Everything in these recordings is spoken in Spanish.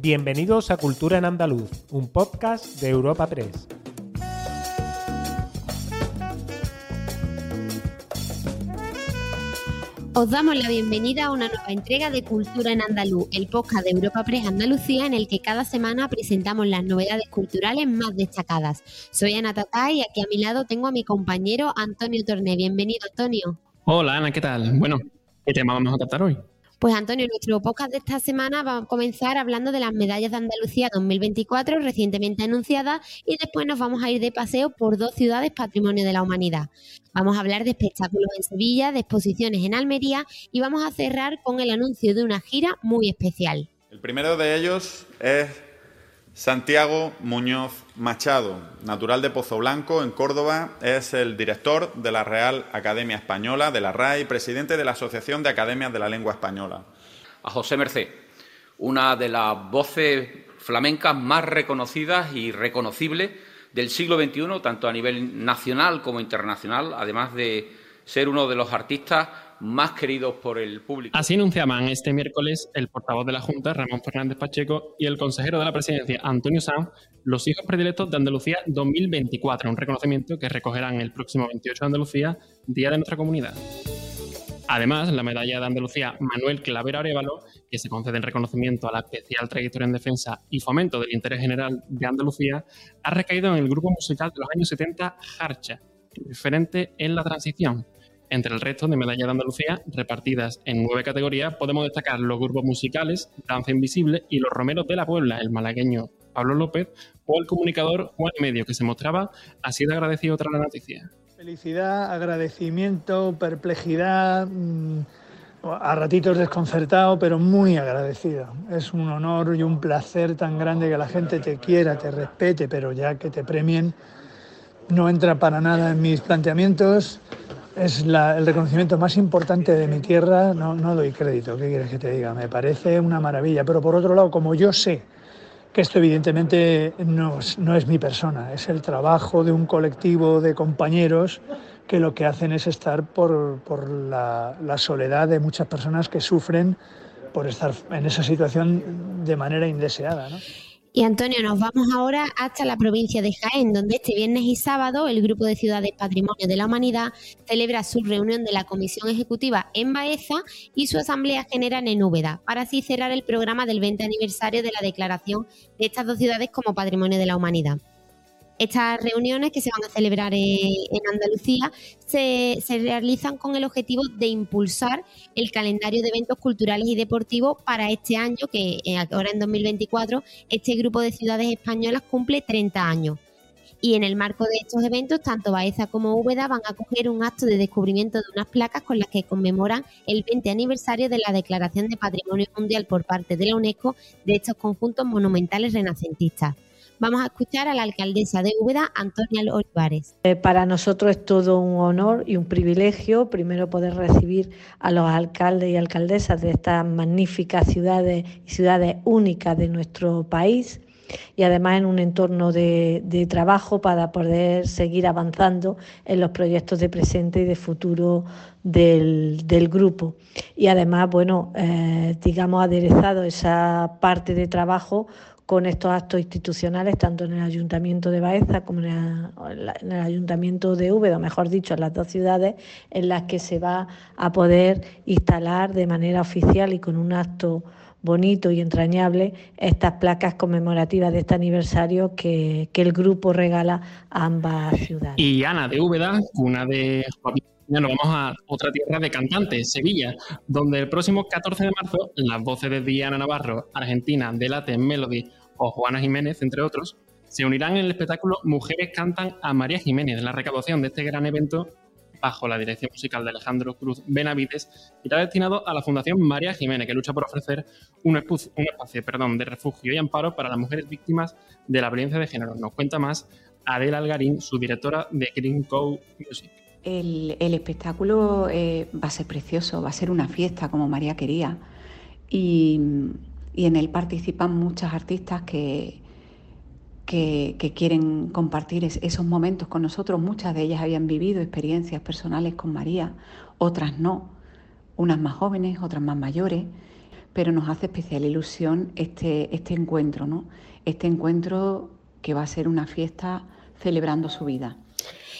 Bienvenidos a Cultura en Andaluz, un podcast de Europa Press. Os damos la bienvenida a una nueva entrega de Cultura en Andaluz, el podcast de Europa Press Andalucía en el que cada semana presentamos las novedades culturales más destacadas. Soy Ana Tatá y aquí a mi lado tengo a mi compañero Antonio Torné. Bienvenido, Antonio. Hola, Ana, ¿qué tal? Bueno, ¿qué tema vamos a tratar hoy? Pues Antonio, nuestro podcast de esta semana va a comenzar hablando de las medallas de Andalucía 2024 recientemente anunciadas y después nos vamos a ir de paseo por dos ciudades patrimonio de la humanidad. Vamos a hablar de espectáculos en Sevilla, de exposiciones en Almería y vamos a cerrar con el anuncio de una gira muy especial. El primero de ellos es Santiago Muñoz Machado, natural de Pozo Blanco, en Córdoba, es el director de la Real Academia Española, de la RAI, presidente de la Asociación de Academias de la Lengua Española. A José Merced, una de las voces flamencas más reconocidas y reconocibles del siglo XXI, tanto a nivel nacional como internacional, además de ser uno de los artistas más queridos por el público. Así anunciaban este miércoles el portavoz de la Junta, Ramón Fernández Pacheco, y el consejero de la presidencia, Antonio Sanz, los hijos predilectos de Andalucía 2024, un reconocimiento que recogerán el próximo 28 de Andalucía, Día de nuestra comunidad. Además, la medalla de Andalucía Manuel Clavera Arevalo, que se concede en reconocimiento a la especial trayectoria en defensa y fomento del interés general de Andalucía, ha recaído en el grupo musical de los años 70 Harcha, referente en la transición, entre el resto de medallas de Andalucía, repartidas en nueve categorías, podemos destacar los grupos musicales, Danza Invisible y los Romeros de la Puebla, el malagueño Pablo López o el comunicador Juan Medio, que se mostraba así de agradecido tras la noticia. Felicidad, agradecimiento, perplejidad, mm, a ratitos desconcertado, pero muy agradecido. Es un honor y un placer tan grande que la gente te quiera, te respete, pero ya que te premien, no entra para nada en mis planteamientos es el reconocimiento más importante de mi tierra, no, no doy crédito, ¿qué quieres que te diga? Me parece una maravilla, pero por otro lado, como yo sé que esto evidentemente no, no es mi persona, es el trabajo de un colectivo de compañeros que lo que hacen es estar por, por la, la soledad de muchas personas que sufren por estar en esa situación de manera indeseada. ¿no? Y Antonio, nos vamos ahora hasta la provincia de Jaén, donde este viernes y sábado el Grupo de Ciudades Patrimonio de la Humanidad celebra su reunión de la Comisión Ejecutiva en Baeza y su Asamblea General en Úbeda, para así cerrar el programa del 20 aniversario de la declaración de estas dos ciudades como Patrimonio de la Humanidad. Estas reuniones que se van a celebrar en Andalucía se, realizan con el objetivo de impulsar el calendario de eventos culturales y deportivos para este año, que eh, ahora en 2024 este grupo de ciudades españolas cumple 30 años. Y en el marco de estos eventos, tanto Baeza como Úbeda van a acoger un acto de descubrimiento de unas placas con las que conmemoran el 20 aniversario de la Declaración de Patrimonio Mundial por parte de la UNESCO de estos conjuntos monumentales renacentistas. Vamos a escuchar a la alcaldesa de Úbeda, Antonia Olivares. Eh, para nosotros es todo un honor y un privilegio, primero poder recibir a los alcaldes y alcaldesas de estas magníficas ciudades y ciudades únicas de nuestro país y además en un entorno de, trabajo para poder seguir avanzando en los proyectos de presente y de futuro del, grupo. Y además, bueno, eh, digamos, aderezado esa parte de trabajo con estos actos institucionales, tanto en el Ayuntamiento de Baeza como en el, Ayuntamiento de Úbeda, mejor dicho, en las dos ciudades, en las que se va a poder instalar de manera oficial y con un acto bonito y entrañable estas placas conmemorativas de este aniversario que, el grupo regala a ambas ciudades. Y Ana de Úbeda, una de nos vamos a otra tierra de cantantes, Sevilla, donde el próximo 14 de marzo las voces de Diana Navarro, Argentina, de Latin Melody o Juana Jiménez, entre otros, se unirán en el espectáculo Mujeres cantan a María Jiménez, la recaudación de este gran evento bajo la dirección musical de Alejandro Cruz Benavides, y está destinado a la Fundación María Jiménez, que lucha por ofrecer un, espacio, un perdón, de refugio y amparo para las mujeres víctimas de la violencia de género. Nos cuenta más Adela Algarín, su directora de Green Co Music. El, espectáculo eh, va a ser precioso, va a ser una fiesta como María quería. Y, en él participan muchas artistas que, que, quieren compartir esos momentos con nosotros. Muchas de ellas habían vivido experiencias personales con María, otras no, unas más jóvenes, otras más mayores. pero nos hace especial ilusión este, este encuentro, ¿no? Este encuentro que va a ser una fiesta celebrando su vida.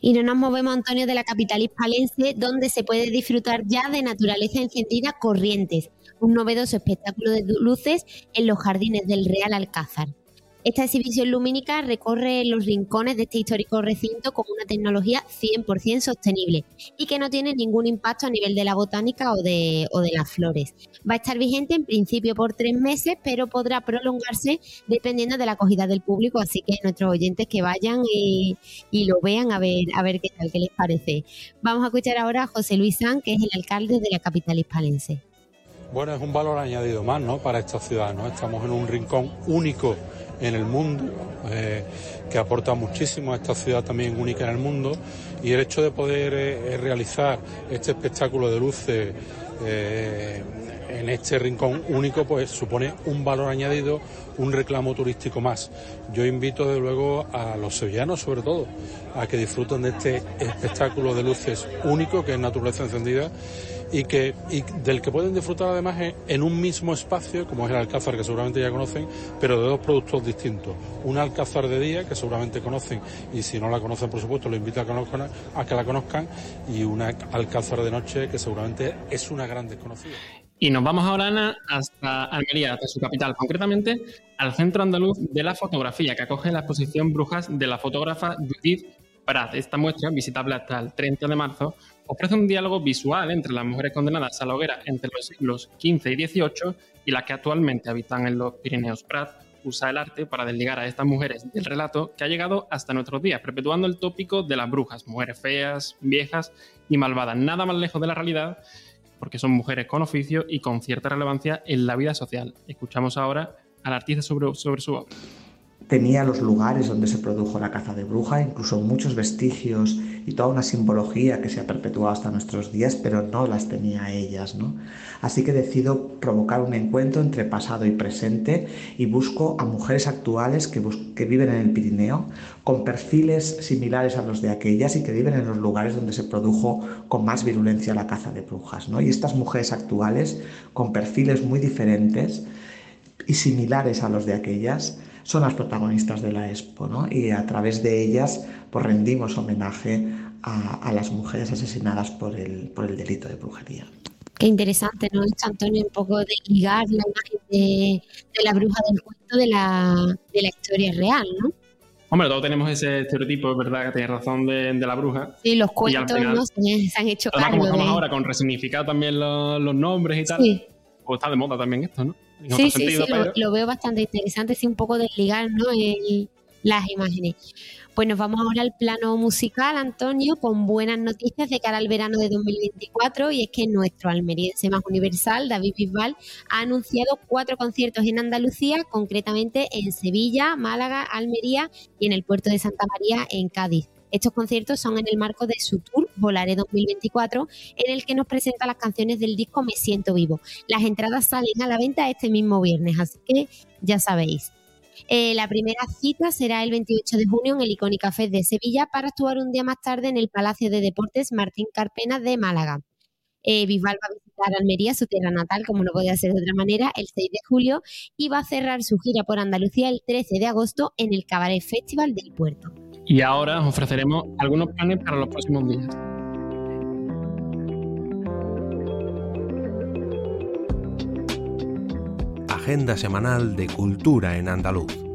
Y no nos movemos, Antonio, de la capital hispalense, donde se puede disfrutar ya de naturaleza encendida corrientes, un novedoso espectáculo de luces en los jardines del Real Alcázar. Esta exhibición lumínica recorre los rincones de este histórico recinto con una tecnología 100% sostenible y que no tiene ningún impacto a nivel de la botánica o de, las flores. Va a estar vigente en principio por tres meses, pero podrá prolongarse dependiendo de la acogida del público, así que nuestros oyentes que vayan y, lo vean a ver, a ver qué tal, qué les parece. Vamos a escuchar ahora a José Luis San, que es el alcalde de la capital hispalense. Bueno, es un valor añadido más ¿no? para esta ciudad. ¿no? Estamos en un rincón único en el mundo, eh, que aporta muchísimo a esta ciudad también única en el mundo. Y el hecho de poder eh, realizar este espectáculo de luces eh, en este rincón único, pues supone un valor añadido, un reclamo turístico más. Yo invito de luego a los sevillanos, sobre todo, a que disfruten de este espectáculo de luces único, que es naturaleza encendida y, que, del que pueden disfrutar además en un mismo espacio, como es el Alcázar, que seguramente ya conocen, pero de dos productos distintos. Un Alcázar de día, que seguramente conocen, y si no la conocen, por supuesto, lo invito a que, a que la conozcan, y un Alcázar de noche, que seguramente es una gran desconocida. Y nos vamos ahora, Ana, hasta Almería, hasta su capital, concretamente al Centro Andaluz de la Fotografía, que acoge la exposición Brujas de la fotógrafa Judith Prat. Esta muestra, visitable hasta el 30 de marzo, ofrece un diálogo visual entre las mujeres condenadas a la hoguera entre los siglos XV y XVIII y las que actualmente habitan en los Pirineos. Prat usa el arte para desligar a estas mujeres del relato que ha llegado hasta nuestros días, perpetuando el tópico de las brujas, mujeres feas, viejas y malvadas, nada más lejos de la realidad, porque son mujeres con oficio y con cierta relevancia en la vida social. Escuchamos ahora al artista sobre, sobre su obra tenía los lugares donde se produjo la caza de bruja, incluso muchos vestigios y toda una simbología que se ha perpetuado hasta nuestros días, pero no las tenía ellas, ¿no? Así que decido provocar un encuentro entre pasado y presente y busco a mujeres actuales que, viven en el Pirineo con perfiles similares a los de aquellas y que viven en los lugares donde se produjo con más virulencia la caza de brujas, ¿no? Y estas mujeres actuales con perfiles muy diferentes y similares a los de aquellas, son las protagonistas de la expo, ¿no? Y a través de ellas pues rendimos homenaje a, las mujeres asesinadas por el, por el delito de brujería. Qué interesante, ¿no? Antonio, un poco de ligar la imagen de, la bruja del cuento de la, de la historia real, ¿no? Hombre, todos tenemos ese estereotipo, es verdad, que tiene razón de, la bruja. Sí, los cuentos ¿no? se, han hecho cargo como estamos ahora, con resignificar también los, nombres y tal, sí. Pues está de moda también esto, ¿no? sí, sí, sí, lo, veo bastante interesante, sí, un poco desligar ¿no? las imágenes. Pues nos vamos ahora al plano musical, Antonio, con buenas noticias de cara al verano de 2024 y es que nuestro almeriense más universal, David Bisbal, ha anunciado cuatro conciertos en Andalucía, concretamente en Sevilla, Málaga, Almería y en el puerto de Santa María en Cádiz. Estos conciertos son en el marco de su tour Volaré 2024, en el que nos presenta las canciones del disco Me Siento Vivo. Las entradas salen a la venta este mismo viernes, así que ya sabéis. Eh, la primera cita será el 28 de junio en el Icónica Fest de Sevilla para actuar un día más tarde en el Palacio de Deportes Martín Carpena de Málaga. Eh, Bisbal va a visitar Almería, su tierra natal, como no podía ser de otra manera, el 6 de julio y va a cerrar su gira por Andalucía el 13 de agosto en el Cabaret Festival del Puerto. Y ahora os ofreceremos algunos planes para los próximos días. Agenda semanal de cultura en andaluz.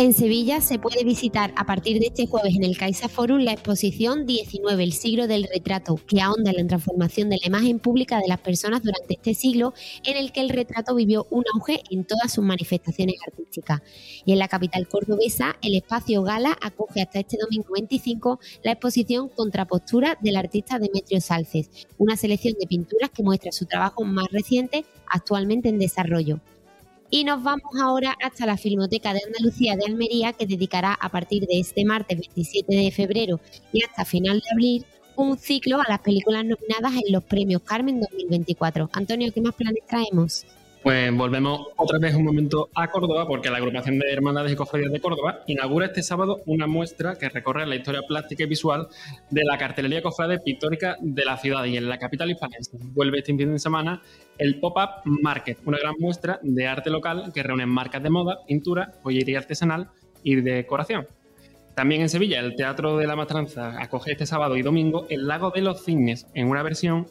En Sevilla se puede visitar a partir de este jueves en el Caixa Forum la exposición 19, el siglo del retrato, que ahonda en la transformación de la imagen pública de las personas durante este siglo en el que el retrato vivió un auge en todas sus manifestaciones artísticas. Y en la capital cordobesa, el espacio Gala acoge hasta este domingo 25 la exposición Contrapostura del artista Demetrio Salces, una selección de pinturas que muestra su trabajo más reciente actualmente en desarrollo. Y nos vamos ahora hasta la Filmoteca de Andalucía de Almería, que dedicará a partir de este martes 27 de febrero y hasta final de abril un ciclo a las películas nominadas en los premios Carmen 2024. Antonio, ¿qué más planes traemos? Pues volvemos otra vez un momento a Córdoba, porque la agrupación de Hermandades y Cofradías de Córdoba inaugura este sábado una muestra que recorre la historia plástica y visual de la cartelería cofrade pictórica de la ciudad y en la capital hispanense. Vuelve este fin de semana el Pop-Up Market, una gran muestra de arte local que reúne marcas de moda, pintura, joyería artesanal y decoración. También en Sevilla, el Teatro de la Matranza acoge este sábado y domingo el Lago de los Cisnes en una versión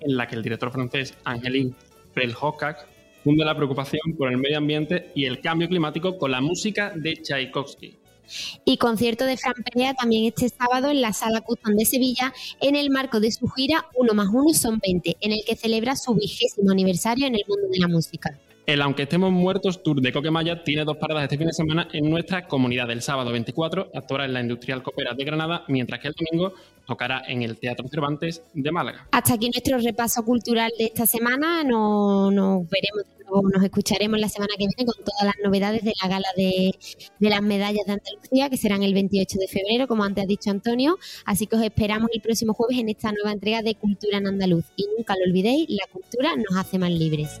en la que el director francés Angélique Prelhocac funde la preocupación por el medio ambiente y el cambio climático con la música de Tchaikovsky. Y concierto de Fran Perea también este sábado en la Sala Custom de Sevilla, en el marco de su gira Uno más Uno son 20, en el que celebra su vigésimo aniversario en el mundo de la música. El Aunque estemos muertos Tour de Coquemaya tiene dos paradas este fin de semana en nuestra comunidad. El sábado 24 actuará en la Industrial Copera de Granada, mientras que el domingo tocará en el Teatro Cervantes de Málaga. Hasta aquí nuestro repaso cultural de esta semana. Nos, veremos, nos escucharemos la semana que viene con todas las novedades de la gala de, de las medallas de Andalucía, que serán el 28 de febrero, como antes ha dicho Antonio. Así que os esperamos el próximo jueves en esta nueva entrega de Cultura en Andaluz. Y nunca lo olvidéis, la cultura nos hace más libres.